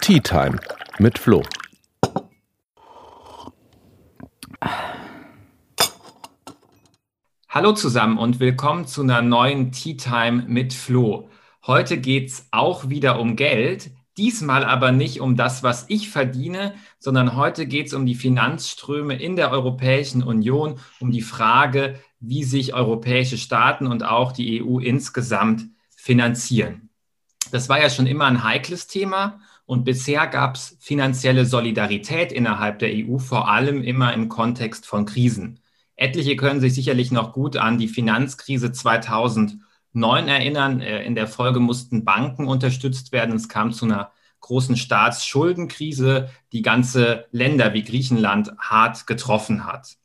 Tea Time mit Flo. Hallo zusammen und willkommen zu einer neuen Tea Time mit Flo. Heute geht es auch wieder um Geld, diesmal aber nicht um das, was ich verdiene, sondern heute geht es um die Finanzströme in der Europäischen Union, um die Frage, wie sich europäische Staaten und auch die EU insgesamt finanzieren. Das war ja schon immer ein heikles Thema und bisher gab es finanzielle Solidarität innerhalb der EU, vor allem immer im Kontext von Krisen. Etliche können sich sicherlich noch gut an die Finanzkrise 2009 erinnern. Äh, in der Folge mussten Banken unterstützt werden. Es kam zu einer großen Staatsschuldenkrise, die ganze Länder wie Griechenland hart getroffen hat.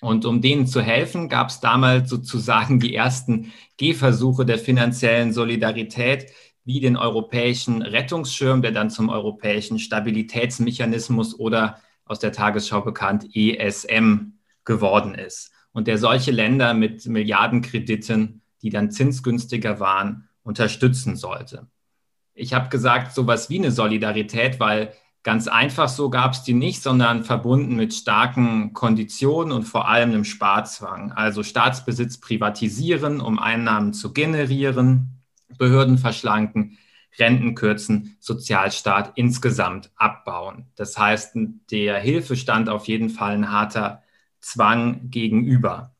Und um denen zu helfen, gab es damals sozusagen die ersten Gehversuche der finanziellen Solidarität, wie den europäischen Rettungsschirm, der dann zum europäischen Stabilitätsmechanismus oder aus der Tagesschau bekannt ESM geworden ist und der solche Länder mit Milliardenkrediten, die dann zinsgünstiger waren, unterstützen sollte. Ich habe gesagt, sowas wie eine Solidarität, weil ganz einfach so gab es die nicht, sondern verbunden mit starken Konditionen und vor allem einem Sparzwang. Also Staatsbesitz privatisieren, um Einnahmen zu generieren, Behörden verschlanken, Renten kürzen, Sozialstaat insgesamt abbauen. Das heißt, der Hilfe stand auf jeden Fall ein harter Zwang gegenüber.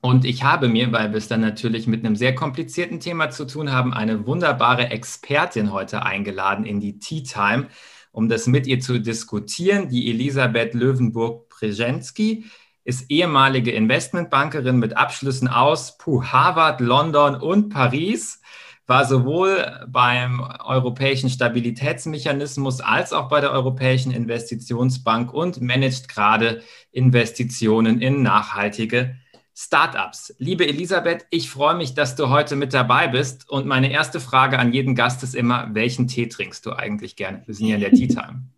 Und ich habe mir, weil wir es dann natürlich mit einem sehr komplizierten Thema zu tun haben, eine wunderbare Expertin heute eingeladen in die Tea Time, um das mit ihr zu diskutieren. Die Elisabeth Löwenburg-Przenzki ist ehemalige Investmentbankerin mit Abschlüssen aus puh, Harvard, London und Paris war sowohl beim Europäischen Stabilitätsmechanismus als auch bei der Europäischen Investitionsbank und managt gerade Investitionen in nachhaltige Startups. Liebe Elisabeth, ich freue mich, dass du heute mit dabei bist. Und meine erste Frage an jeden Gast ist immer, welchen Tee trinkst du eigentlich gerne? Wir sind hier in der Tea Time.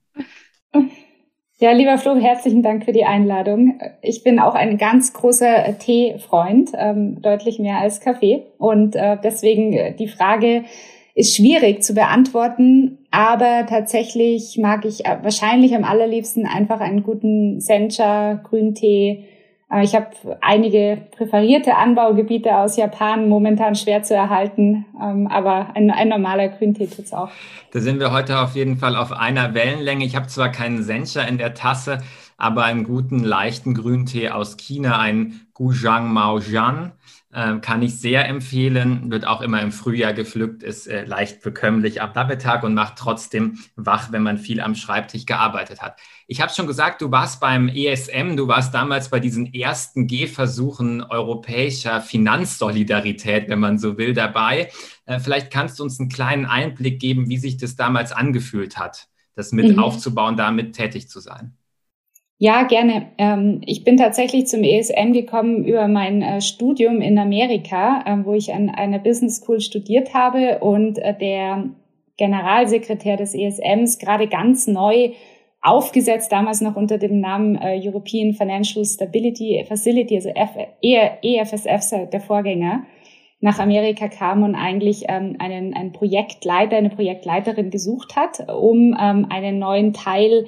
Ja, lieber Flo, herzlichen Dank für die Einladung. Ich bin auch ein ganz großer Teefreund, ähm, deutlich mehr als Kaffee. Und äh, deswegen äh, die Frage ist schwierig zu beantworten, aber tatsächlich mag ich äh, wahrscheinlich am allerliebsten einfach einen guten Sencha Grüntee ich habe einige präferierte Anbaugebiete aus Japan momentan schwer zu erhalten, ähm, aber ein, ein normaler Grüntee tut's auch. Da sind wir heute auf jeden Fall auf einer Wellenlänge. Ich habe zwar keinen Sencha in der Tasse, aber einen guten, leichten Grüntee aus China, einen Guzhang Maojian. Äh, kann ich sehr empfehlen, wird auch immer im Frühjahr gepflückt, ist äh, leicht bekömmlich am Nachmittag und macht trotzdem wach, wenn man viel am Schreibtisch gearbeitet hat. Ich habe schon gesagt, du warst beim ESM, du warst damals bei diesen ersten Gehversuchen europäischer Finanzsolidarität, wenn man so will, dabei. Äh, vielleicht kannst du uns einen kleinen Einblick geben, wie sich das damals angefühlt hat, das mit mhm. aufzubauen, damit tätig zu sein. Ja, gerne. Ähm, ich bin tatsächlich zum ESM gekommen über mein äh, Studium in Amerika, äh, wo ich an einer Business School studiert habe und äh, der Generalsekretär des ESMs gerade ganz neu aufgesetzt, damals noch unter dem Namen äh, European Financial Stability Facility, also EFSF, der Vorgänger, nach Amerika kam und eigentlich ähm, einen, einen Projektleiter, eine Projektleiterin gesucht hat, um ähm, einen neuen Teil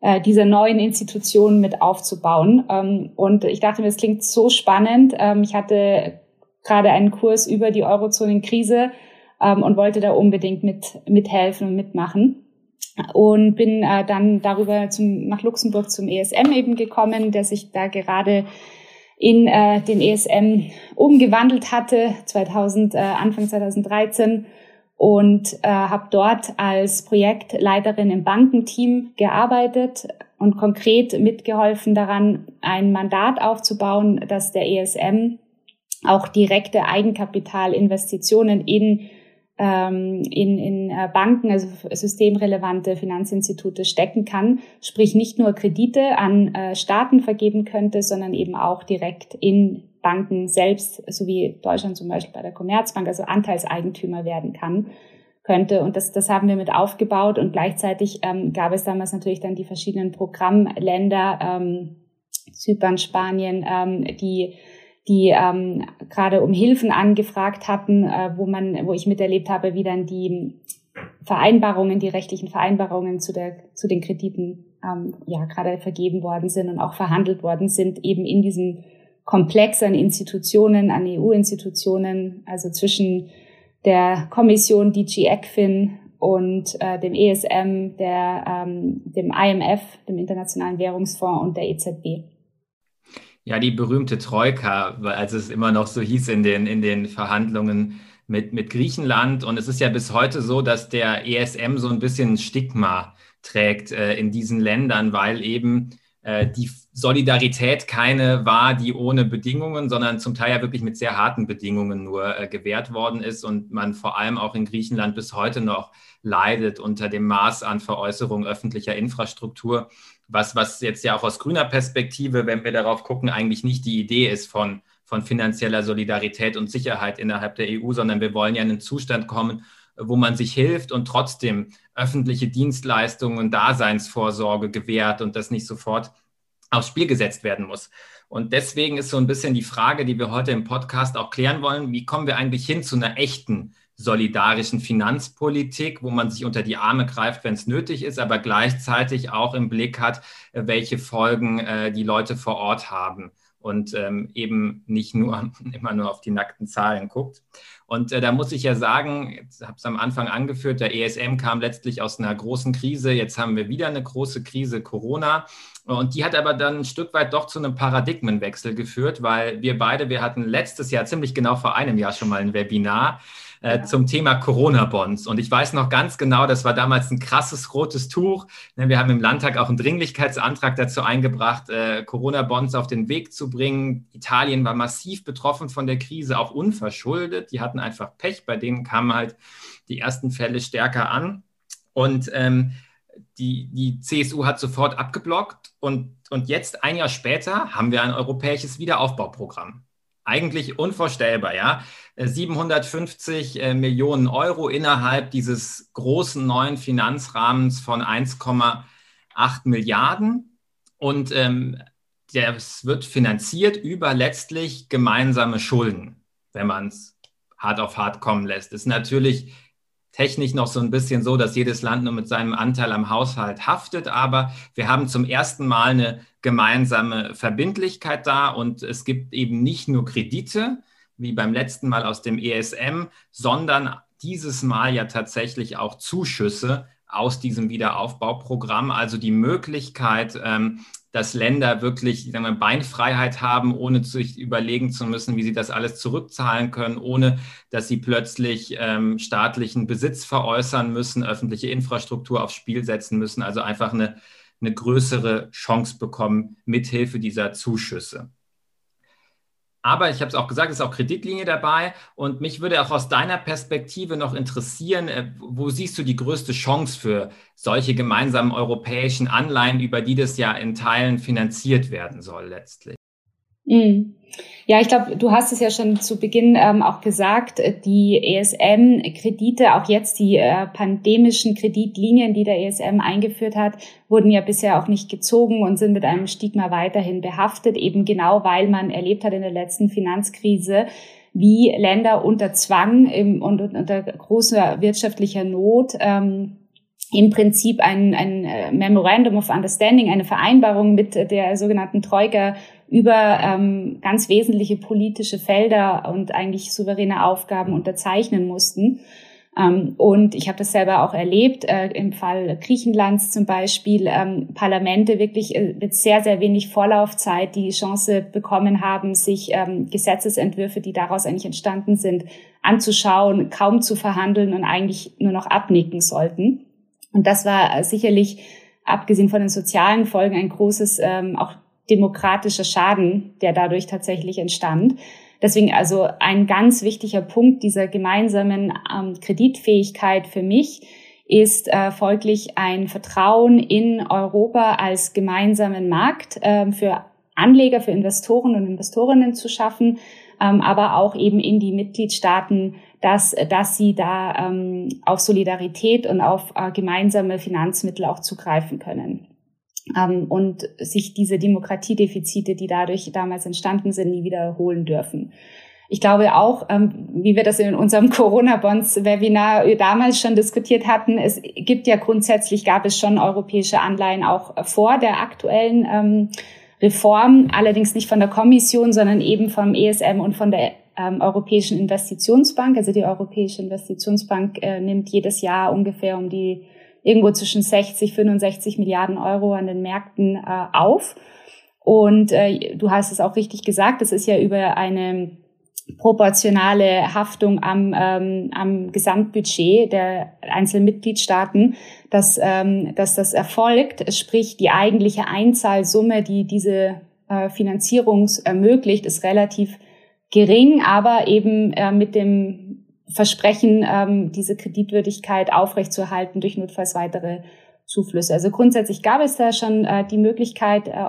äh, dieser neuen Institutionen mit aufzubauen. Ähm, und ich dachte mir, es klingt so spannend. Ähm, ich hatte gerade einen Kurs über die Eurozonenkrise ähm, und wollte da unbedingt mit mithelfen und mitmachen und bin äh, dann darüber zum, nach Luxemburg zum ESM eben gekommen, der sich da gerade in äh, den ESM umgewandelt hatte, 2000, äh, Anfang 2013 und äh, habe dort als Projektleiterin im Bankenteam gearbeitet und konkret mitgeholfen daran, ein Mandat aufzubauen, dass der ESM auch direkte Eigenkapitalinvestitionen in ähm, in, in äh, Banken, also systemrelevante Finanzinstitute stecken kann, sprich nicht nur Kredite an äh, Staaten vergeben könnte, sondern eben auch direkt in Banken selbst, so wie Deutschland zum Beispiel bei der Commerzbank, also Anteilseigentümer werden kann könnte. Und das, das haben wir mit aufgebaut. Und gleichzeitig ähm, gab es damals natürlich dann die verschiedenen Programmländer, ähm, Zypern, Spanien, ähm, die die ähm, gerade um Hilfen angefragt hatten, äh, wo man, wo ich miterlebt habe, wie dann die Vereinbarungen, die rechtlichen Vereinbarungen zu, der, zu den Krediten ähm, ja gerade vergeben worden sind und auch verhandelt worden sind, eben in diesem Komplex an Institutionen, an EU-Institutionen, also zwischen der Kommission DG ECFIN und äh, dem ESM, der, ähm, dem IMF, dem Internationalen Währungsfonds und der EZB. Ja, die berühmte Troika, als es immer noch so hieß in den, in den Verhandlungen mit, mit Griechenland. Und es ist ja bis heute so, dass der ESM so ein bisschen Stigma trägt äh, in diesen Ländern, weil eben die Solidarität keine war, die ohne Bedingungen, sondern zum Teil ja wirklich mit sehr harten Bedingungen nur äh, gewährt worden ist und man vor allem auch in Griechenland bis heute noch leidet unter dem Maß an Veräußerung öffentlicher Infrastruktur, was, was jetzt ja auch aus grüner Perspektive, wenn wir darauf gucken, eigentlich nicht die Idee ist von, von finanzieller Solidarität und Sicherheit innerhalb der EU, sondern wir wollen ja in einen Zustand kommen, wo man sich hilft und trotzdem öffentliche Dienstleistungen und Daseinsvorsorge gewährt und das nicht sofort aufs Spiel gesetzt werden muss. Und deswegen ist so ein bisschen die Frage, die wir heute im Podcast auch klären wollen, wie kommen wir eigentlich hin zu einer echten solidarischen Finanzpolitik, wo man sich unter die Arme greift, wenn es nötig ist, aber gleichzeitig auch im Blick hat, äh, welche Folgen äh, die Leute vor Ort haben und ähm, eben nicht nur immer nur auf die nackten Zahlen guckt. Und äh, da muss ich ja sagen, ich habe es am Anfang angeführt, der ESM kam letztlich aus einer großen Krise. Jetzt haben wir wieder eine große Krise, Corona. Und die hat aber dann ein Stück weit doch zu einem Paradigmenwechsel geführt, weil wir beide, wir hatten letztes Jahr, ziemlich genau vor einem Jahr schon mal ein Webinar äh, zum Thema Corona-Bonds. Und ich weiß noch ganz genau, das war damals ein krasses rotes Tuch. Ne, wir haben im Landtag auch einen Dringlichkeitsantrag dazu eingebracht, äh, Corona-Bonds auf den Weg zu bringen. Italien war massiv betroffen von der Krise, auch unverschuldet. Die hatten einfach Pech, bei denen kamen halt die ersten Fälle stärker an. Und ähm, die, die CSU hat sofort abgeblockt und, und jetzt, ein Jahr später, haben wir ein europäisches Wiederaufbauprogramm. Eigentlich unvorstellbar, ja. 750 äh, Millionen Euro innerhalb dieses großen neuen Finanzrahmens von 1,8 Milliarden. Und ähm, das wird finanziert über letztlich gemeinsame Schulden, wenn man es hart auf hart kommen lässt. Ist natürlich technisch noch so ein bisschen so, dass jedes Land nur mit seinem Anteil am Haushalt haftet, aber wir haben zum ersten Mal eine gemeinsame Verbindlichkeit da und es gibt eben nicht nur Kredite, wie beim letzten Mal aus dem ESM, sondern dieses Mal ja tatsächlich auch Zuschüsse aus diesem Wiederaufbauprogramm, also die Möglichkeit, ähm, dass Länder wirklich wir, Beinfreiheit haben, ohne sich überlegen zu müssen, wie sie das alles zurückzahlen können, ohne dass sie plötzlich ähm, staatlichen Besitz veräußern müssen, öffentliche Infrastruktur aufs Spiel setzen müssen, also einfach eine, eine größere Chance bekommen mithilfe dieser Zuschüsse. Aber ich habe es auch gesagt, es ist auch Kreditlinie dabei. Und mich würde auch aus deiner Perspektive noch interessieren, äh, wo siehst du die größte Chance für solche gemeinsamen europäischen Anleihen, über die das ja in Teilen finanziert werden soll letztlich? Mhm. Ja, ich glaube, du hast es ja schon zu Beginn ähm, auch gesagt, äh, die ESM-Kredite, auch jetzt die äh, pandemischen Kreditlinien, die der ESM eingeführt hat, wurden ja bisher auch nicht gezogen und sind mit einem Stigma weiterhin behaftet, eben genau weil man erlebt hat in der letzten Finanzkrise, wie Länder unter Zwang im, und unter großer wirtschaftlicher Not ähm, im Prinzip ein, ein äh, Memorandum of Understanding, eine Vereinbarung mit der sogenannten Troika über ähm, ganz wesentliche politische Felder und eigentlich souveräne Aufgaben unterzeichnen mussten. Ähm, und ich habe das selber auch erlebt, äh, im Fall Griechenlands zum Beispiel, ähm, Parlamente wirklich äh, mit sehr, sehr wenig Vorlaufzeit die Chance bekommen haben, sich ähm, Gesetzesentwürfe, die daraus eigentlich entstanden sind, anzuschauen, kaum zu verhandeln und eigentlich nur noch abnicken sollten. Und das war sicherlich, abgesehen von den sozialen Folgen, ein großes ähm, auch demokratischer Schaden, der dadurch tatsächlich entstand. Deswegen also ein ganz wichtiger Punkt dieser gemeinsamen ähm, Kreditfähigkeit für mich ist äh, folglich ein Vertrauen in Europa als gemeinsamen Markt äh, für Anleger, für Investoren und Investorinnen zu schaffen, ähm, aber auch eben in die Mitgliedstaaten, dass, dass sie da ähm, auf Solidarität und auf äh, gemeinsame Finanzmittel auch zugreifen können und sich diese Demokratiedefizite, die dadurch damals entstanden sind, nie wiederholen dürfen. Ich glaube auch, ähm, wie wir das in unserem Corona-Bonds-Webinar damals schon diskutiert hatten, es gibt ja grundsätzlich, gab es schon europäische Anleihen auch vor der aktuellen ähm, Reform, allerdings nicht von der Kommission, sondern eben vom ESM und von der ähm, Europäischen Investitionsbank. Also die Europäische Investitionsbank äh, nimmt jedes Jahr ungefähr um die irgendwo zwischen 60, 65 Milliarden Euro an den Märkten äh, auf. Und äh, du hast es auch richtig gesagt, es ist ja über eine proportionale Haftung am, ähm, am Gesamtbudget der einzelnen Mitgliedstaaten, dass, ähm, dass das erfolgt, sprich die eigentliche Einzahlsumme, die diese äh, Finanzierung ermöglicht, ist relativ gering, aber eben äh, mit dem Versprechen, ähm, diese Kreditwürdigkeit aufrechtzuerhalten durch notfalls weitere Zuflüsse. Also grundsätzlich gab es da schon äh, die Möglichkeit, äh,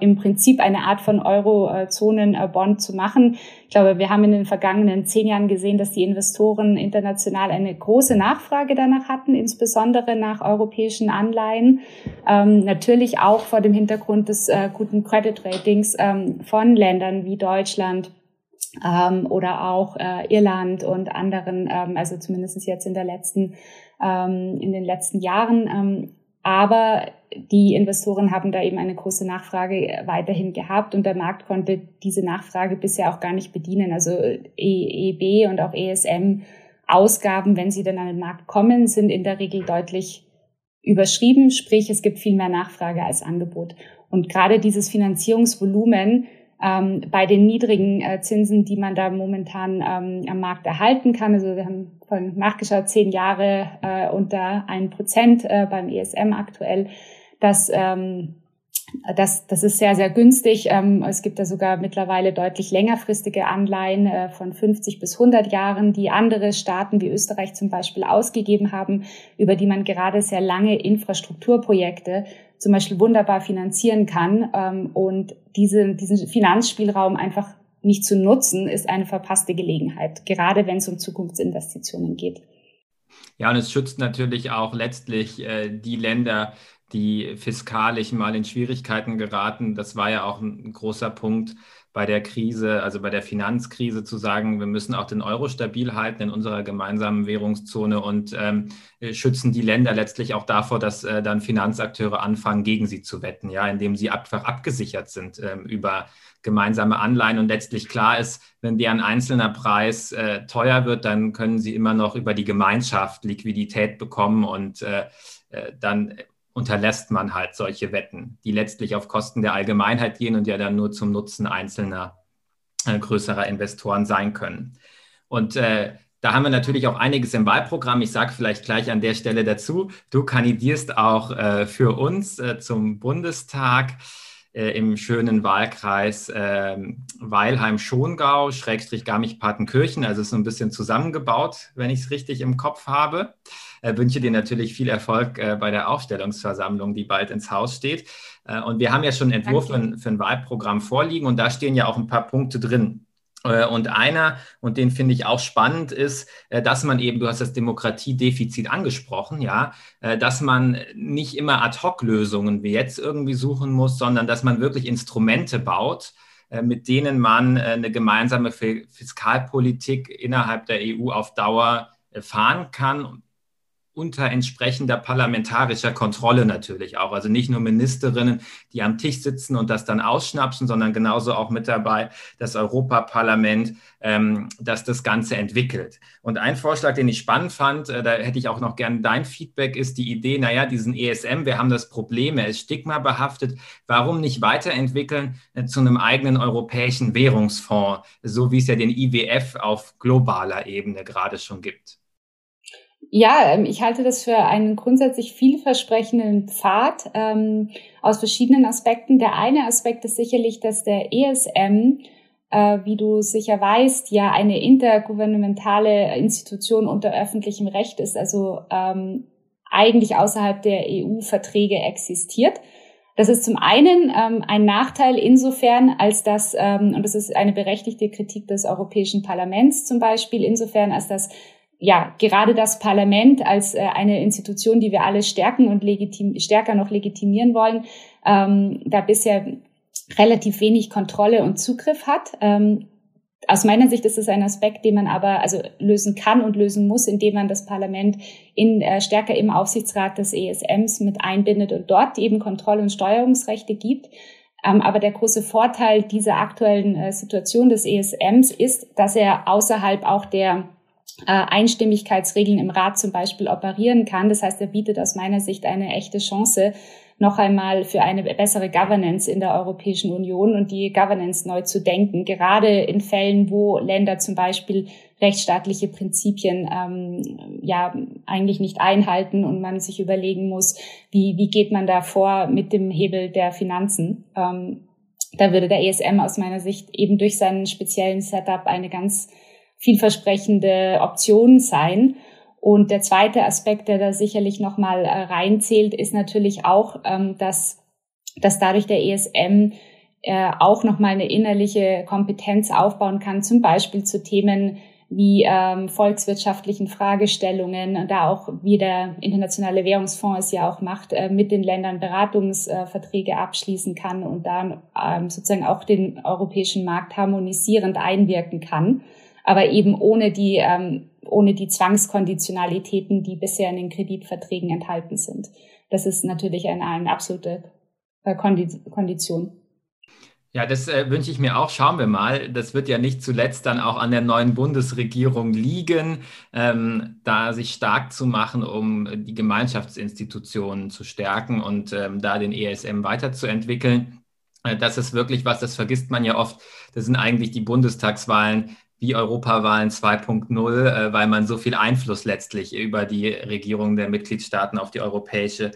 im Prinzip eine Art von Eurozonen-Bond zu machen. Ich glaube, wir haben in den vergangenen zehn Jahren gesehen, dass die Investoren international eine große Nachfrage danach hatten, insbesondere nach europäischen Anleihen. Ähm, natürlich auch vor dem Hintergrund des äh, guten Credit Ratings ähm, von Ländern wie Deutschland, ähm, oder auch äh, Irland und anderen, ähm, also zumindest jetzt in der letzten, ähm, in den letzten Jahren. Ähm, aber die Investoren haben da eben eine große Nachfrage weiterhin gehabt und der Markt konnte diese Nachfrage bisher auch gar nicht bedienen. Also EEB und auch ESM Ausgaben, wenn sie dann an den Markt kommen, sind in der Regel deutlich überschrieben, sprich es gibt viel mehr Nachfrage als Angebot. Und gerade dieses Finanzierungsvolumen ähm, bei den niedrigen äh, Zinsen, die man da momentan ähm, am Markt erhalten kann. Also wir haben vorhin nachgeschaut, zehn Jahre äh, unter ein Prozent äh, beim ESM aktuell. Das ähm, das, das ist sehr, sehr günstig. Ähm, es gibt da sogar mittlerweile deutlich längerfristige Anleihen äh, von 50 bis 100 Jahren, die andere Staaten wie Österreich zum Beispiel ausgegeben haben, über die man gerade sehr lange Infrastrukturprojekte zum Beispiel wunderbar finanzieren kann. Ähm, und diese, diesen Finanzspielraum einfach nicht zu nutzen, ist eine verpasste Gelegenheit, gerade wenn es um Zukunftsinvestitionen geht. Ja, und es schützt natürlich auch letztlich äh, die Länder, die fiskalisch mal in Schwierigkeiten geraten. Das war ja auch ein großer Punkt bei der Krise, also bei der Finanzkrise zu sagen, wir müssen auch den Euro stabil halten in unserer gemeinsamen Währungszone und ähm, schützen die Länder letztlich auch davor, dass äh, dann Finanzakteure anfangen, gegen sie zu wetten, ja, indem sie einfach abgesichert sind ähm, über gemeinsame Anleihen. Und letztlich klar ist, wenn deren einzelner Preis äh, teuer wird, dann können sie immer noch über die Gemeinschaft Liquidität bekommen und äh, äh dann unterlässt man halt solche Wetten, die letztlich auf Kosten der Allgemeinheit gehen und ja dann nur zum Nutzen einzelner äh, größerer Investoren sein können. Und äh, da haben wir natürlich auch einiges im Wahlprogramm. Ich sage vielleicht gleich an der Stelle dazu, du kandidierst auch äh, für uns äh, zum Bundestag äh, im schönen Wahlkreis ähm, Weilheim-Schongau, Schrägstrich Garmisch-Partenkirchen. Also ist so ein bisschen zusammengebaut, wenn ich es richtig im Kopf habe wünsche dir natürlich viel Erfolg äh, bei der Aufstellungsversammlung, die bald ins Haus steht. Äh, und wir haben ja schon einen Entwurf für, für, ein Wahlprogramm vorliegen und da stehen ja auch ein paar Punkte drin. Äh, und einer, und den finde ich auch spannend, ist, äh, dass man eben, du hast das Demokratiedefizit angesprochen, ja, äh, dass man nicht immer Ad-Hoc-Lösungen wie jetzt irgendwie suchen muss, sondern dass man wirklich Instrumente baut, mit denen man eine gemeinsame Fiskalpolitik innerhalb der EU auf Dauer fahren kann unter entsprechender parlamentarischer Kontrolle natürlich auch. Also nicht nur Ministerinnen, die am Tisch sitzen und das dann ausschnapsen, sondern genauso auch mit dabei das Europaparlament, ähm, das das Ganze entwickelt. Und ein Vorschlag, den ich spannend fand, äh, da hätte ich auch noch gern dein Feedback, ist die Idee, naja, diesen ESM, wir haben das Problem, er ist stigmabehaftet, warum nicht weiterentwickeln äh, zu einem eigenen europäischen Währungsfonds, so wie es ja den IWF auf globaler Ebene gerade schon gibt? Ja, ähm, ich halte das für einen grundsätzlich vielversprechenden Pfad ähm, aus verschiedenen Aspekten. Der eine Aspekt ist sicherlich, dass der ESM, äh, wie du sicher weißt, ja eine intergouvernementale Institution unter öffentlichem Recht ist, also ähm, eigentlich außerhalb der EU-Verträge existiert. Das ist zum einen ähm, ein Nachteil insofern, als dass, ähm, und das ist eine berechtigte Kritik des Europäischen Parlaments zum Beispiel, insofern, als dass ja, gerade das Parlament als äh, eine Institution, die wir alle stärken und legitim stärker noch legitimieren wollen, ähm, da bisher relativ wenig Kontrolle und Zugriff hat. Ähm, aus meiner Sicht ist es ein Aspekt, den man aber also lösen kann und lösen muss, indem man das Parlament in, äh, stärker im Aufsichtsrat des ESMs mit einbindet und dort eben Kontroll- und Steuerungsrechte gibt. Ähm, aber der große Vorteil dieser aktuellen äh, Situation des ESMs ist, dass er außerhalb auch der Einstimmigkeitsregeln im Rat zum Beispiel operieren kann. Das heißt, er bietet aus meiner Sicht eine echte Chance, noch einmal für eine bessere Governance in der Europäischen Union und die Governance neu zu denken, gerade in Fällen, wo Länder zum Beispiel rechtsstaatliche Prinzipien ähm, ja eigentlich nicht einhalten und man sich überlegen muss, wie, wie geht man da vor mit dem Hebel der Finanzen. Ähm, da würde der ESM aus meiner Sicht eben durch seinen speziellen Setup eine ganz vielversprechende Option sein. Und der zweite Aspekt, der da sicherlich nochmal äh, reinzählt, ist natürlich auch, ähm, dass, dass dadurch der ESM äh, auch nochmal eine innerliche Kompetenz aufbauen kann, zum Beispiel zu Themen wie ähm, volkswirtschaftlichen Fragestellungen, da auch, wie der Internationale Währungsfonds es ja auch macht, äh, mit den Ländern Beratungsverträge abschließen kann und dann ähm, sozusagen auch den europäischen Markt harmonisierend einwirken kann, aber eben ohne die ähm, ohne die Zwangskonditionalitäten, die bisher in den Kreditverträgen enthalten sind. Das ist natürlich eine, eine absolute äh, Kondition. Ja, das äh, wünsche ich mir auch. Schauen wir mal. Das wird ja nicht zuletzt dann auch an der neuen Bundesregierung liegen, ähm, da sich stark zu machen, um die Gemeinschaftsinstitutionen zu stärken und ähm, da den ESM weiterzuentwickeln. Äh, das ist wirklich was, das vergisst man ja oft. Das sind eigentlich die Bundestagswahlen wie Europawahlen 2.0, äh, weil man so viel Einfluss letztlich über die Regierung der Mitgliedstaaten auf die europäische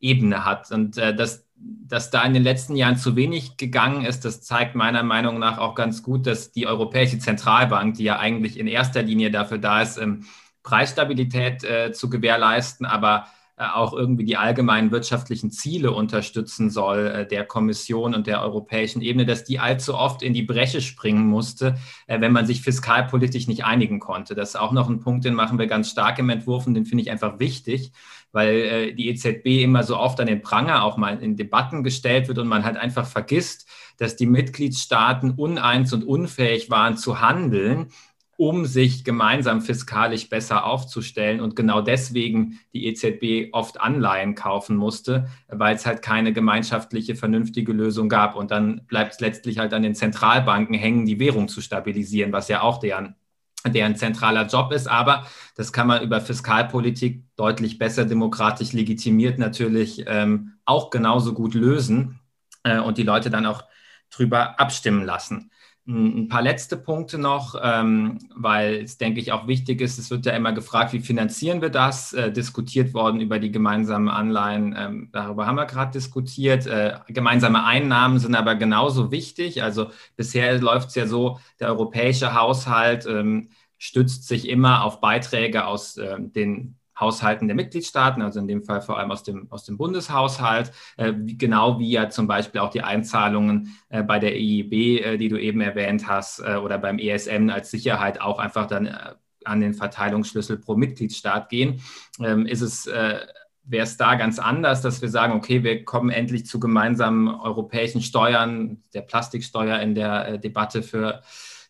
Ebene hat. Und äh, dass, dass da in den letzten Jahren zu wenig gegangen ist, das zeigt meiner Meinung nach auch ganz gut, dass die Europäische Zentralbank, die ja eigentlich in erster Linie dafür da ist, ähm, Preisstabilität äh, zu gewährleisten, aber auch irgendwie die allgemeinen wirtschaftlichen Ziele unterstützen soll äh, der Kommission und der europäischen Ebene, dass die allzu oft in die Bresche springen musste, äh, wenn man sich fiskalpolitisch nicht einigen konnte. Das ist auch noch ein Punkt, den machen wir ganz stark im Entwurf und den finde ich einfach wichtig, weil die EZB immer so oft an den Pranger auch mal in Debatten gestellt wird und man halt einfach vergisst, dass die Mitgliedstaaten uneins und unfähig waren zu handeln um sich gemeinsam fiskalisch besser aufzustellen und genau deswegen die EZB oft Anleihen kaufen musste, weil es halt keine gemeinschaftliche, vernünftige Lösung gab. Und dann bleibt es letztlich halt an den Zentralbanken hängen, die Währung zu stabilisieren, was ja auch deren, deren zentraler Job ist. Aber das kann man über Fiskalpolitik deutlich besser demokratisch legitimiert natürlich ähm, auch genauso gut lösen äh, und die Leute dann auch drüber abstimmen lassen. Ein paar letzte Punkte noch, ähm, weil es, denke ich, auch wichtig ist. Es wird ja immer gefragt, wie finanzieren wir das? Äh, diskutiert worden über die gemeinsamen Anleihen. Ähm, darüber haben wir gerade diskutiert. Äh, gemeinsame Einnahmen sind aber genauso wichtig. Also bisher läuft es ja so, der europäische Haushalt ähm, stützt sich immer auf Beiträge aus den Haushalten der Mitgliedstaaten, also in dem Fall vor allem aus dem, aus dem Bundeshaushalt, äh, wie, genau wie ja zum Beispiel auch die Einzahlungen äh, bei der EIB, äh, die du eben erwähnt hast, äh, oder beim ESM als Sicherheit auch einfach dann äh, an den Verteilungsschlüssel pro Mitgliedstaat gehen, ähm, ist es äh, wäre es da ganz anders, dass wir sagen, okay, wir kommen endlich zu gemeinsamen europäischen Steuern, der Plastiksteuer in der Debatte für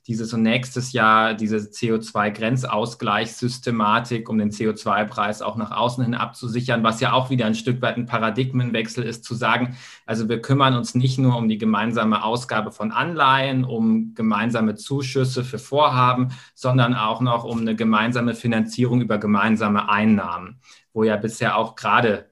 dieses und nächstes Jahr diese CO2-Grenzausgleichssystematik, um den CO2-Preis auch nach außen hin abzusichern, was ja auch wieder ein Stück weit ein Paradigmenwechsel ist, zu sagen, also wir kümmern uns nicht nur um die gemeinsame Ausgabe von Anleihen, um gemeinsame Zuschüsse für Vorhaben, sondern auch noch um eine gemeinsame Finanzierung über gemeinsame Einnahmen, wo ja bisher auch gerade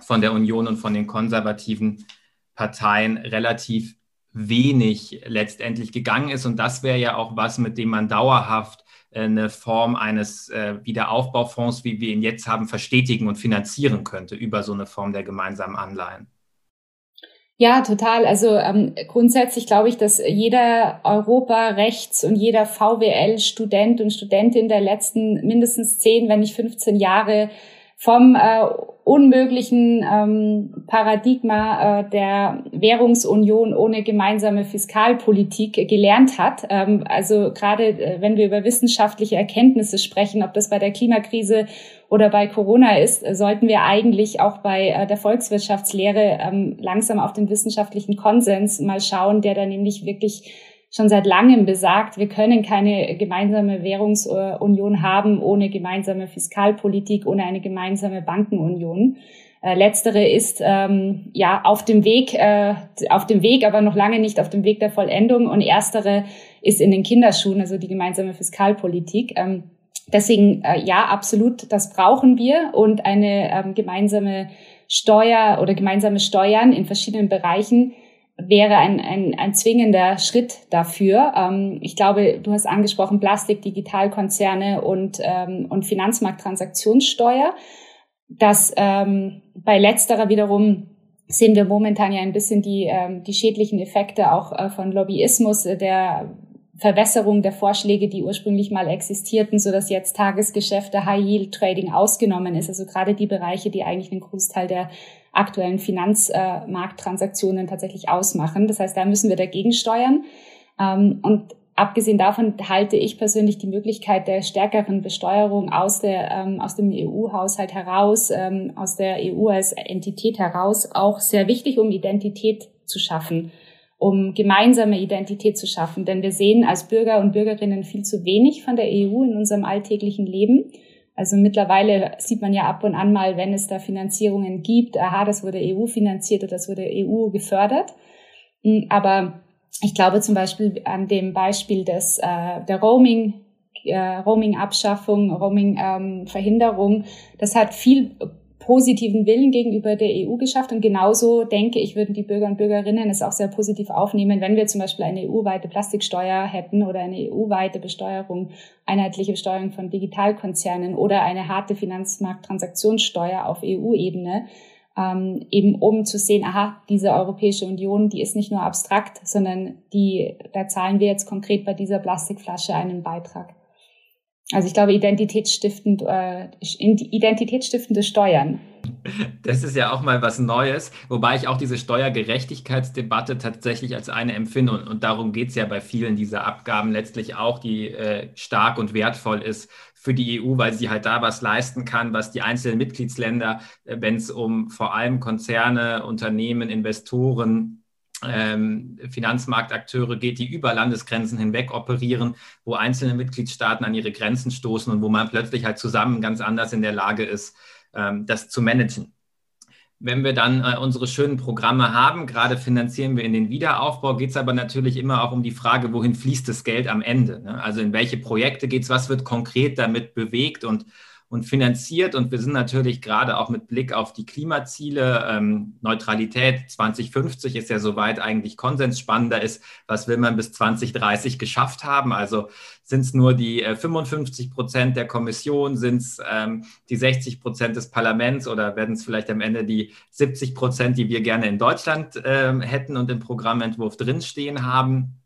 von der Union und von den konservativen Parteien relativ wenig letztendlich gegangen ist. Und das wäre ja auch was, mit dem man dauerhaft äh, eine Form eines äh, Wiederaufbaufonds, wie wir ihn jetzt haben, verstetigen und finanzieren könnte über so eine Form der gemeinsamen Anleihen. Ja, total. Also ähm, grundsätzlich glaube ich, dass jeder Europarechts- und jeder VWL-Student und Studentin der letzten mindestens 10, wenn nicht 15 Jahre vom äh, unmöglichen ähm, Paradigma äh, der Währungsunion ohne gemeinsame Fiskalpolitik gelernt hat. Ähm, also gerade äh, wenn wir über wissenschaftliche Erkenntnisse sprechen, ob das bei der Klimakrise oder bei Corona ist, sollten wir eigentlich auch bei äh, der Volkswirtschaftslehre ähm, langsam auf den wissenschaftlichen Konsens mal schauen, der da nämlich wirklich schon seit langem besagt, wir können keine gemeinsame Währungsunion haben ohne gemeinsame Fiskalpolitik, ohne eine gemeinsame Bankenunion. Äh, letztere ist ähm, ja auf dem Weg, äh, auf dem Weg, aber noch lange nicht auf dem Weg der Vollendung. Und erstere ist in den Kinderschuhen, also die gemeinsame Fiskalpolitik. Ähm, deswegen äh, ja, absolut, das brauchen wir und eine ähm, gemeinsame Steuer oder gemeinsame Steuern in verschiedenen Bereichen wäre ein, ein, ein zwingender Schritt dafür. Ähm, ich glaube, du hast angesprochen Plastik, Digitalkonzerne und, ähm, und Finanzmarkttransaktionssteuer. Das ähm, bei letzterer wiederum sehen wir momentan ja ein bisschen die, ähm, die schädlichen Effekte auch äh, von Lobbyismus, äh, der Verwässerung der Vorschläge, die ursprünglich mal existierten, so dass jetzt Tagesgeschäfte, High Yield Trading ausgenommen ist. Also gerade die Bereiche, die eigentlich einen Großteil der aktuellen Finanzmarkttransaktionen tatsächlich ausmachen. Das heißt, da müssen wir dagegen steuern. Ähm, und abgesehen davon halte ich persönlich die Möglichkeit der stärkeren Besteuerung aus der ähm, aus dem EU-Haushalt heraus, ähm, aus der EU als Entität heraus auch sehr wichtig, um Identität zu schaffen um gemeinsame Identität zu schaffen. Denn wir sehen als Bürger und Bürgerinnen viel zu wenig von der EU in unserem alltäglichen Leben. Also mittlerweile sieht man ja ab und an mal, wenn es da Finanzierungen gibt, aha, das wurde EU finanziert oder das wurde EU gefördert. Hm, aber ich glaube zum Beispiel an dem Beispiel des, äh, der Roaming, äh, Roaming-Abschaffung, Roaming-Verhinderung, ähm, das hat viel positiven Willen gegenüber der EU geschafft. Und genauso denke ich, würden die Bürger und Bürgerinnen es auch sehr positiv aufnehmen, wenn wir zum Beispiel eine EU-weite Plastiksteuer hätten oder eine EU-weite Besteuerung, einheitliche Besteuerung von Digitalkonzernen oder eine harte Finanzmarkttransaktionssteuer auf EU-Ebene. Ähm, eben um zu sehen, aha, diese Europäische Union, die ist nicht nur abstrakt, sondern die, da zahlen wir jetzt konkret bei dieser Plastikflasche einen Beitrag. Also ich glaube, identitätsstiftend, äh, identitätsstiftende Steuern. Das ist ja auch mal was Neues, wobei ich auch diese Steuergerechtigkeitsdebatte tatsächlich als eine empfinde. Und, und darum geht es ja bei vielen dieser Abgaben letztlich auch, die äh, stark und wertvoll ist für die EU, weil sie halt da was leisten kann, was die einzelnen Mitgliedsländer, äh, wenn es um vor allem Konzerne, Unternehmen, Investoren, ähm, Finanzmarktakteure geht, die über Landesgrenzen hinweg operieren, wo einzelne Mitgliedstaaten an ihre Grenzen stoßen und wo man plötzlich halt zusammen ganz anders in der Lage ist, ähm, das zu managen. Wenn wir dann äh, unsere schönen Programme haben, gerade finanzieren wir in den Wiederaufbau, geht es aber natürlich immer auch um die Frage, wohin fließt das Geld am Ende? Ne? Also in welche Projekte geht es, was wird konkret damit bewegt und und finanziert. Und wir sind natürlich gerade auch mit Blick auf die Klimaziele, ähm, Neutralität 2050 ist ja soweit eigentlich Konsens. Spannender ist, was will man bis 2030 geschafft haben? Also sind es nur die äh, 55 Prozent der Kommission, sind es ähm, die 60 Prozent des Parlaments oder werden es vielleicht am Ende die 70 Prozent, die wir gerne in Deutschland ähm, hätten und im Programmentwurf drinstehen haben?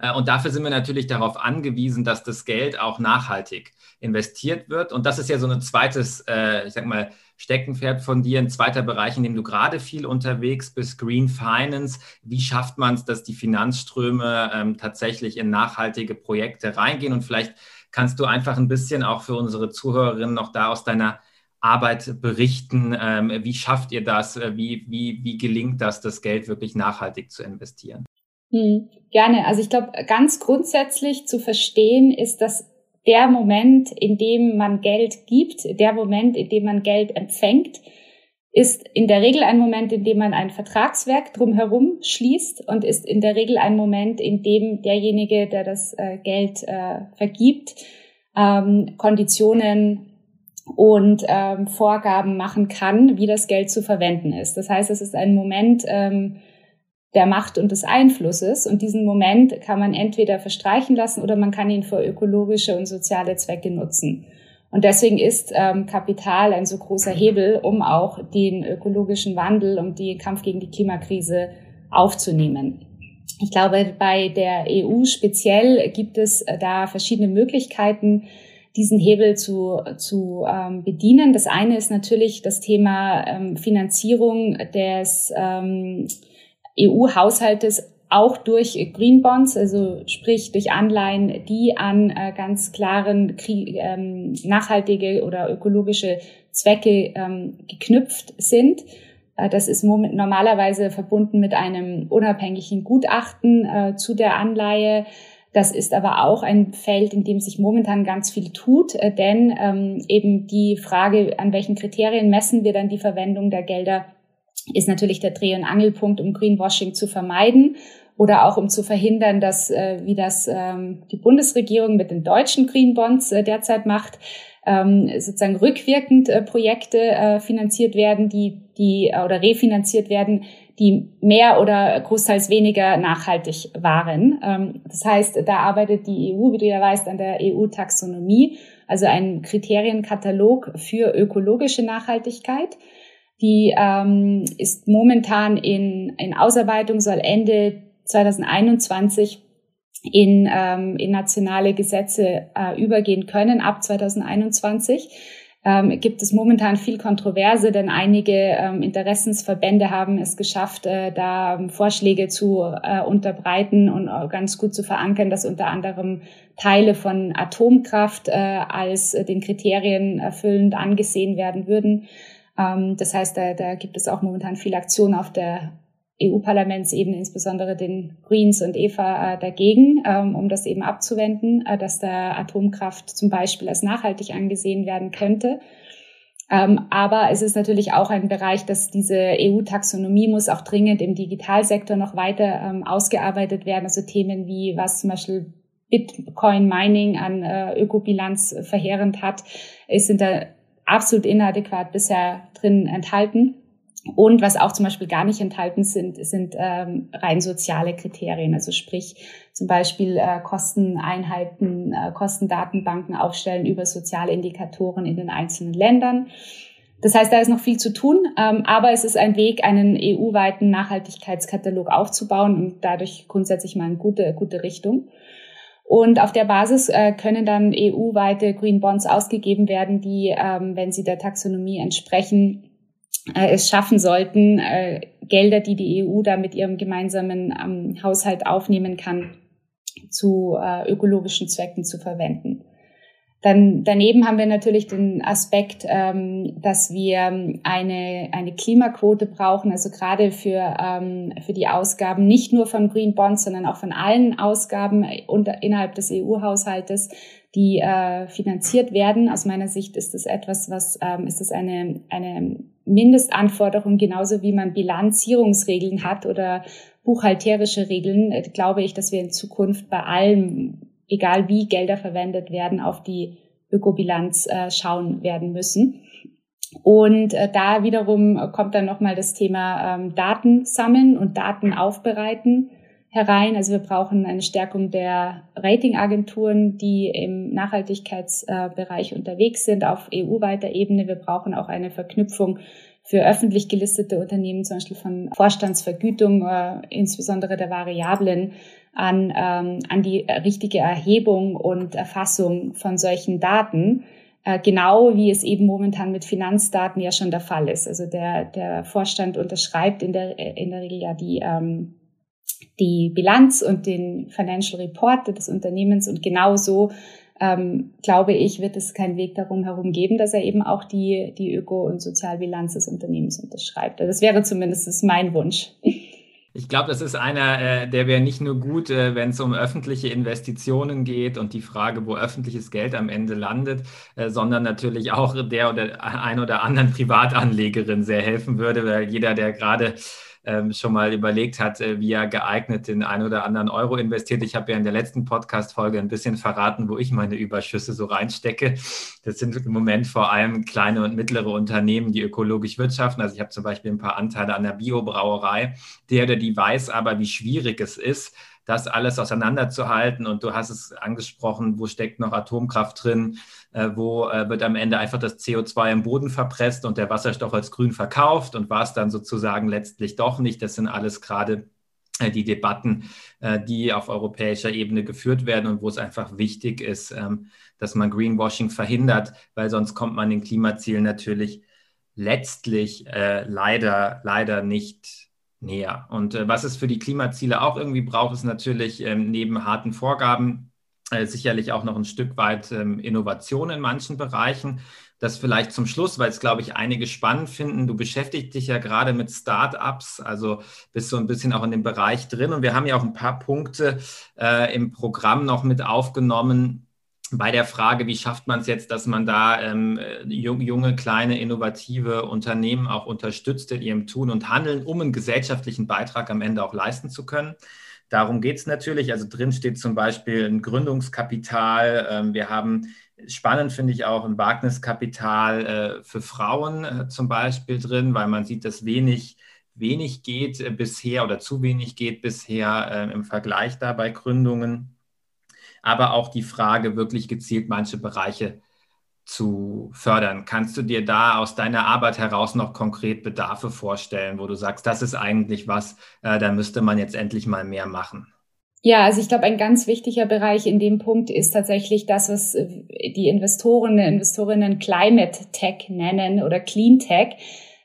Äh, und dafür sind wir natürlich darauf angewiesen, dass das Geld auch nachhaltig investiert wird. Und das ist ja so ein zweites, äh, ich sag mal, Steckenpferd von dir, ein zweiter Bereich, in dem du gerade viel unterwegs bist, Green Finance. Wie schafft man es, dass die Finanzströme ähm, tatsächlich in nachhaltige Projekte reingehen? Und vielleicht kannst du einfach ein bisschen auch für unsere Zuhörerinnen noch da aus deiner Arbeit berichten. Ähm, wie schafft ihr das? Wie, wie, wie gelingt das, das Geld wirklich nachhaltig zu investieren? Hm, gerne. Also ich glaube, ganz grundsätzlich zu verstehen ist, dass der Moment, in dem man Geld gibt, der Moment, in dem man Geld empfängt, ist in der Regel ein Moment, in dem man ein Vertragswerk drumherum schließt und ist in der Regel ein Moment, in dem derjenige, der das äh, Geld äh, vergibt, ähm, Konditionen und ähm, Vorgaben machen kann, wie das Geld zu verwenden ist. Das heißt, es ist ein Moment, ähm, der Macht und des Einflusses. Und diesen Moment kann man entweder verstreichen lassen oder man kann ihn für ökologische und soziale Zwecke nutzen. Und deswegen ist ähm, Kapital ein so großer Hebel, um auch den ökologischen Wandel und den Kampf gegen die Klimakrise aufzunehmen. Ich glaube, bei der EU speziell gibt es äh, da verschiedene Möglichkeiten, diesen Hebel zu, zu ähm, bedienen. Das eine ist natürlich das Thema ähm, Finanzierung des ähm, EU-Haushaltes auch durch Green Bonds, also sprich durch Anleihen, die an äh, ganz klaren ähm, nachhaltige oder ökologische Zwecke ähm, geknüpft sind. Äh, das ist normalerweise verbunden mit einem unabhängigen Gutachten äh, zu der Anleihe. Das ist aber auch ein Feld, in dem sich momentan ganz viel tut, äh, denn ähm, eben die Frage, an welchen Kriterien messen wir dann die Verwendung der Gelder, ist natürlich der Dreh- und Angelpunkt, um Greenwashing zu vermeiden oder auch um zu verhindern, dass, äh, wie das ähm, die Bundesregierung mit den deutschen Green Bonds äh, derzeit macht, ähm, sozusagen rückwirkend äh, Projekte äh, finanziert werden, die, die äh, oder refinanziert werden, die mehr oder großteils weniger nachhaltig waren. Ähm, das heißt, da arbeitet die EU, wie du ja weißt, an der EU-Taxonomie, also ein Kriterienkatalog für ökologische Nachhaltigkeit. Die ähm, ist momentan in, in Ausarbeitung, soll Ende 2021 in, ähm, in nationale Gesetze äh, übergehen können ab 2021. Ähm, gibt es momentan viel Kontroverse, denn einige ähm, Interessensverbände haben es geschafft, äh, da Vorschläge zu äh, unterbreiten und äh, ganz gut zu verankern, dass unter anderem Teile von Atomkraft äh, als den Kriterien erfüllend angesehen werden würden. Ähm, das heißt, da, da gibt es auch momentan viel Aktion auf der EU-Parlamentsebene, insbesondere den Greens und Eva äh, dagegen, ähm, um das eben abzuwenden, äh, dass da Atomkraft zum Beispiel als nachhaltig angesehen werden könnte. Ähm, aber es ist natürlich auch ein Bereich, dass diese EU-Taxonomie muss auch dringend im Digitalsektor noch weiter ausgearbeitet werden. Also Themen wie was zum Beispiel Bitcoin-Mining an äh, Ökobilanz verheerend hat, sind da absolut inadäquat bisher drin enthalten. Und was auch zum Beispiel gar nicht enthalten sind, sind ähm, rein soziale Kriterien. Also sprich zum Beispiel äh, Kosteneinheiten, äh, Kostendatenbanken aufstellen über soziale Indikatoren in den einzelnen Ländern. Das heißt, da ist noch viel zu tun, ähm, aber es ist ein Weg, einen EU-weiten Nachhaltigkeitskatalog aufzubauen und dadurch grundsätzlich mal eine gute, gute Richtung. Und auf der Basis äh, können dann EU-weite Green Bonds ausgegeben werden, die, ähm, wenn sie der Taxonomie entsprechen, äh, es schaffen sollten, äh, Gelder, die die EU da mit ihrem gemeinsamen ähm, Haushalt aufnehmen kann, zu äh, ökologischen Zwecken zu verwenden. Dann daneben haben wir natürlich den Aspekt, ähm, dass wir eine, eine Klimaquote brauchen, also gerade für, ähm, für die Ausgaben nicht nur von Green Bonds, sondern auch von allen Ausgaben unter, innerhalb des EU-Haushaltes, die äh, finanziert werden. Aus meiner Sicht ist das etwas, was ähm, ist das eine, eine Mindestanforderung, genauso wie man Bilanzierungsregeln hat oder buchhalterische Regeln, äh, glaube ich, dass wir in Zukunft bei allem, egal wie Gelder verwendet werden, auf die Ökobilanz äh, schauen werden müssen. Und äh, da wiederum kommt dann nochmal das Thema ähm, Daten sammeln und Daten aufbereiten herein. Also wir brauchen eine Stärkung der Ratingagenturen, die im Nachhaltigkeitsbereich unterwegs sind auf EU-weiter Ebene. Wir brauchen auch eine Verknüpfung für öffentlich gelistete Unternehmen, zum Beispiel von Vorstandsvergütung, äh, insbesondere der Variablen, an, ähm, an die richtige Erhebung und Erfassung von solchen Daten. Äh, genau wie es eben momentan mit Finanzdaten ja schon der Fall ist. Also der, der Vorstand unterschreibt in der, in der Regel ja die ähm, die Bilanz und den Financial Report des Unternehmens und genauso ähm, glaube ich, wird es keinen Weg darum herum geben, dass er eben auch die, die Öko- und Sozialbilanz des Unternehmens unterschreibt. Also das wäre zumindest mein Wunsch. Ich glaube, das ist einer, äh, der wäre nicht nur gut, äh, wenn es um öffentliche Investitionen geht und die Frage, wo öffentliches Geld am Ende landet, äh, sondern natürlich auch der oder ein oder anderen Privatanlegerin sehr helfen würde, weil jeder, der gerade ähm, schon mal überlegt hat, äh, wie er geeignet den ein oder anderen Euro investiert. Ich habe ja in der letzten Podcast-Folge ein bisschen verraten, wo ich meine Überschüsse so reinstecke. Das sind im Moment vor allem kleine und mittlere Unternehmen, die ökologisch wirtschaften. Also ich habe zum Beispiel ein paar Anteile an der Biobrauerei. Der oder die weiß aber, wie schwierig es ist, das alles auseinanderzuhalten. Und du hast es angesprochen, wo steckt noch Atomkraft drin, äh, wo äh, wird am Ende einfach das CO2 im Boden verpresst und der Wasserstoff als grün verkauft und war es dann sozusagen letztlich doch nicht. Das sind alles gerade äh, die Debatten, äh, die auf europäischer Ebene geführt werden und wo es einfach wichtig ist, ähm, dass man Greenwashing verhindert, weil sonst kommt man den Klimazielen natürlich letztlich äh, leider, leider nicht näher. Und äh, was es für die Klimaziele auch irgendwie braucht, ist natürlich ähm, neben harten Vorgaben äh, sicherlich auch noch ein Stück weit ähm, Innovation in manchen Bereichen. das vielleicht zum Schluss, weil es, glaube ich, einige spannend finden. Du beschäftigst dich ja gerade mit Startups, also bist so ein bisschen auch in dem Bereich drin. Und wir haben ja auch ein paar Punkte äh, im Programm noch mit aufgenommen, bei der Frage, wie schafft man es jetzt, dass man da ähm, junge, kleine, innovative Unternehmen auch unterstützt in ihrem Tun und Handeln, um einen gesellschaftlichen Beitrag am Ende auch leisten zu können. Darum geht es natürlich. Also drin steht zum Beispiel ein Gründungskapital. Ähm, wir haben spannend, finde ich auch, ein Wagniskapital äh, für Frauen äh, zum Beispiel drin, weil man sieht, dass wenig, wenig geht äh, bisher oder zu wenig geht bisher äh, im Vergleich da bei Gründungen aber auch die Frage, wirklich gezielt manche Bereiche zu fördern. Kannst du dir da aus deiner Arbeit heraus noch konkret Bedarfe vorstellen, wo du sagst, das ist eigentlich was, äh, da müsste man jetzt endlich mal mehr machen? Ja, also ich glaube, ein ganz wichtiger Bereich in dem Punkt ist tatsächlich das, was die Investoren, Investorinnen Climate Tech nennen oder Clean Tech.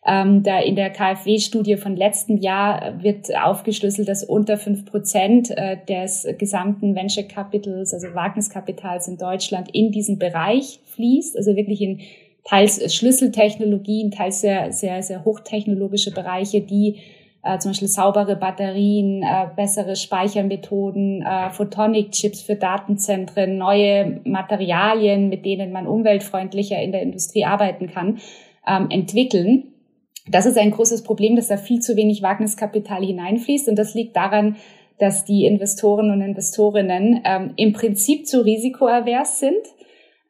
Ähm, da in der KfW-Studie von letztem Jahr wird aufgeschlüsselt, dass unter fünf Prozent äh, des gesamten Venture Capitals, also Wagniskapitals in Deutschland in diesen Bereich fließt, also wirklich in teils Schlüsseltechnologien, teils sehr, sehr, sehr hochtechnologische Bereiche, die äh, zum Beispiel saubere Batterien, äh, bessere Speichermethoden, äh, Photonic-Chips für Datenzentren, neue Materialien, mit denen man umweltfreundlicher in der Industrie arbeiten kann, ähm, entwickeln. Das ist ein großes Problem, dass da viel zu wenig Wagniskapital hineinfließt. Und das liegt daran, dass die Investoren und Investorinnen ähm, im Prinzip zu risikoavers sind,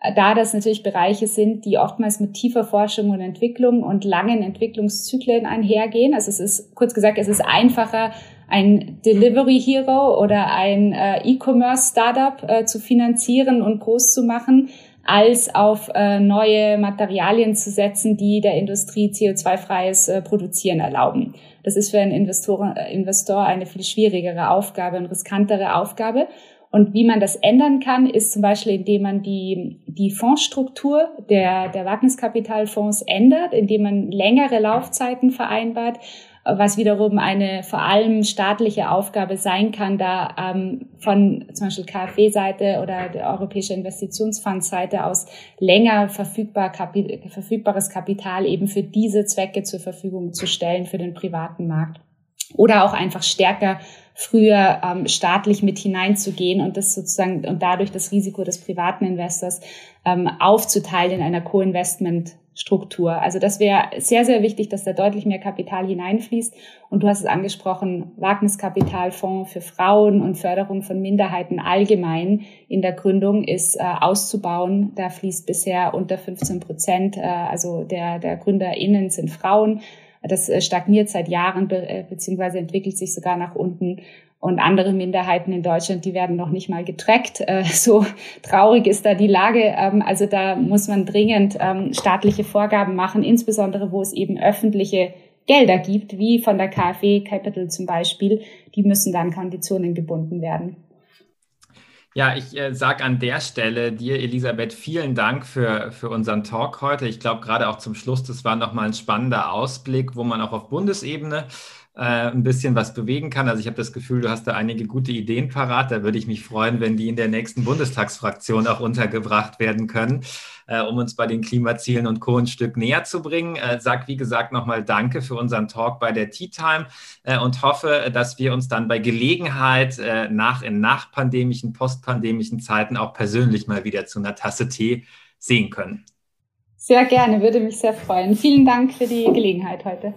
äh, da das natürlich Bereiche sind, die oftmals mit tiefer Forschung und Entwicklung und langen Entwicklungszyklen einhergehen. Also es ist, kurz gesagt, es ist einfacher, ein Delivery Hero oder ein äh, E-Commerce Startup äh, zu finanzieren und groß zu machen, als auf äh, neue Materialien zu setzen, die der Industrie CO2-freies äh, Produzieren erlauben. Das ist für einen Investor, äh, Investor eine viel schwierigere Aufgabe und riskantere Aufgabe. Und wie man das ändern kann, ist zum Beispiel, indem man die, die Fondsstruktur der, der Wagniskapitalfonds ändert, indem man längere Laufzeiten vereinbart was wiederum eine vor allem staatliche Aufgabe sein kann, da ähm, von zum Beispiel KfW-Seite oder der Europäische Investitionsfonds-Seite aus länger verfügbar Kapi verfügbares Kapital eben für diese Zwecke zur Verfügung zu stellen für den privaten Markt. Oder auch einfach stärker früher ähm, staatlich mit hineinzugehen und das sozusagen und dadurch das Risiko des privaten Investors ähm, aufzuteilen in einer Co-Investment Struktur. Also das wäre sehr, sehr wichtig, dass da deutlich mehr Kapital hineinfließt. Und du hast es angesprochen, Wagniskapitalfonds für Frauen und Förderung von Minderheiten allgemein in der Gründung ist äh, auszubauen. Da fließt bisher unter 15 Prozent, äh, also der, der GründerInnen sind Frauen. Das äh, stagniert seit Jahren äh, beziehungsweise entwickelt sich sogar nach unten und andere Minderheiten in Deutschland, die werden noch nicht mal getrackt. Äh, so traurig ist da die Lage. Ähm, also da muss man dringend ähm, staatliche Vorgaben machen, insbesondere wo es eben öffentliche Gelder gibt, wie von der KfW Capital zum Beispiel. Die müssen dann Konditionen gebunden werden. Ja, ich äh, sage an der Stelle dir, Elisabeth, vielen Dank für, für unseren Talk heute. Ich glaube, gerade auch zum Schluss, das war nochmal ein spannender Ausblick, wo man auch auf Bundesebene äh, ein bisschen was bewegen kann. Also ich habe das Gefühl, du hast da einige gute Ideen parat. Da würde ich mich freuen, wenn die in der nächsten Bundestagsfraktion auch untergebracht werden können, äh, um uns bei den Klimazielen und Co. ein Stück näher zu bringen. Äh, sag, wie gesagt, nochmal Danke für unseren Talk bei der Tea Time äh, und hoffe, dass wir uns dann bei Gelegenheit äh, nach in nachpandemischen, postpandemischen Zeiten auch persönlich mal wieder zu einer Tasse Tee sehen können. Sehr gerne, würde mich sehr freuen. Vielen Dank für die Gelegenheit heute.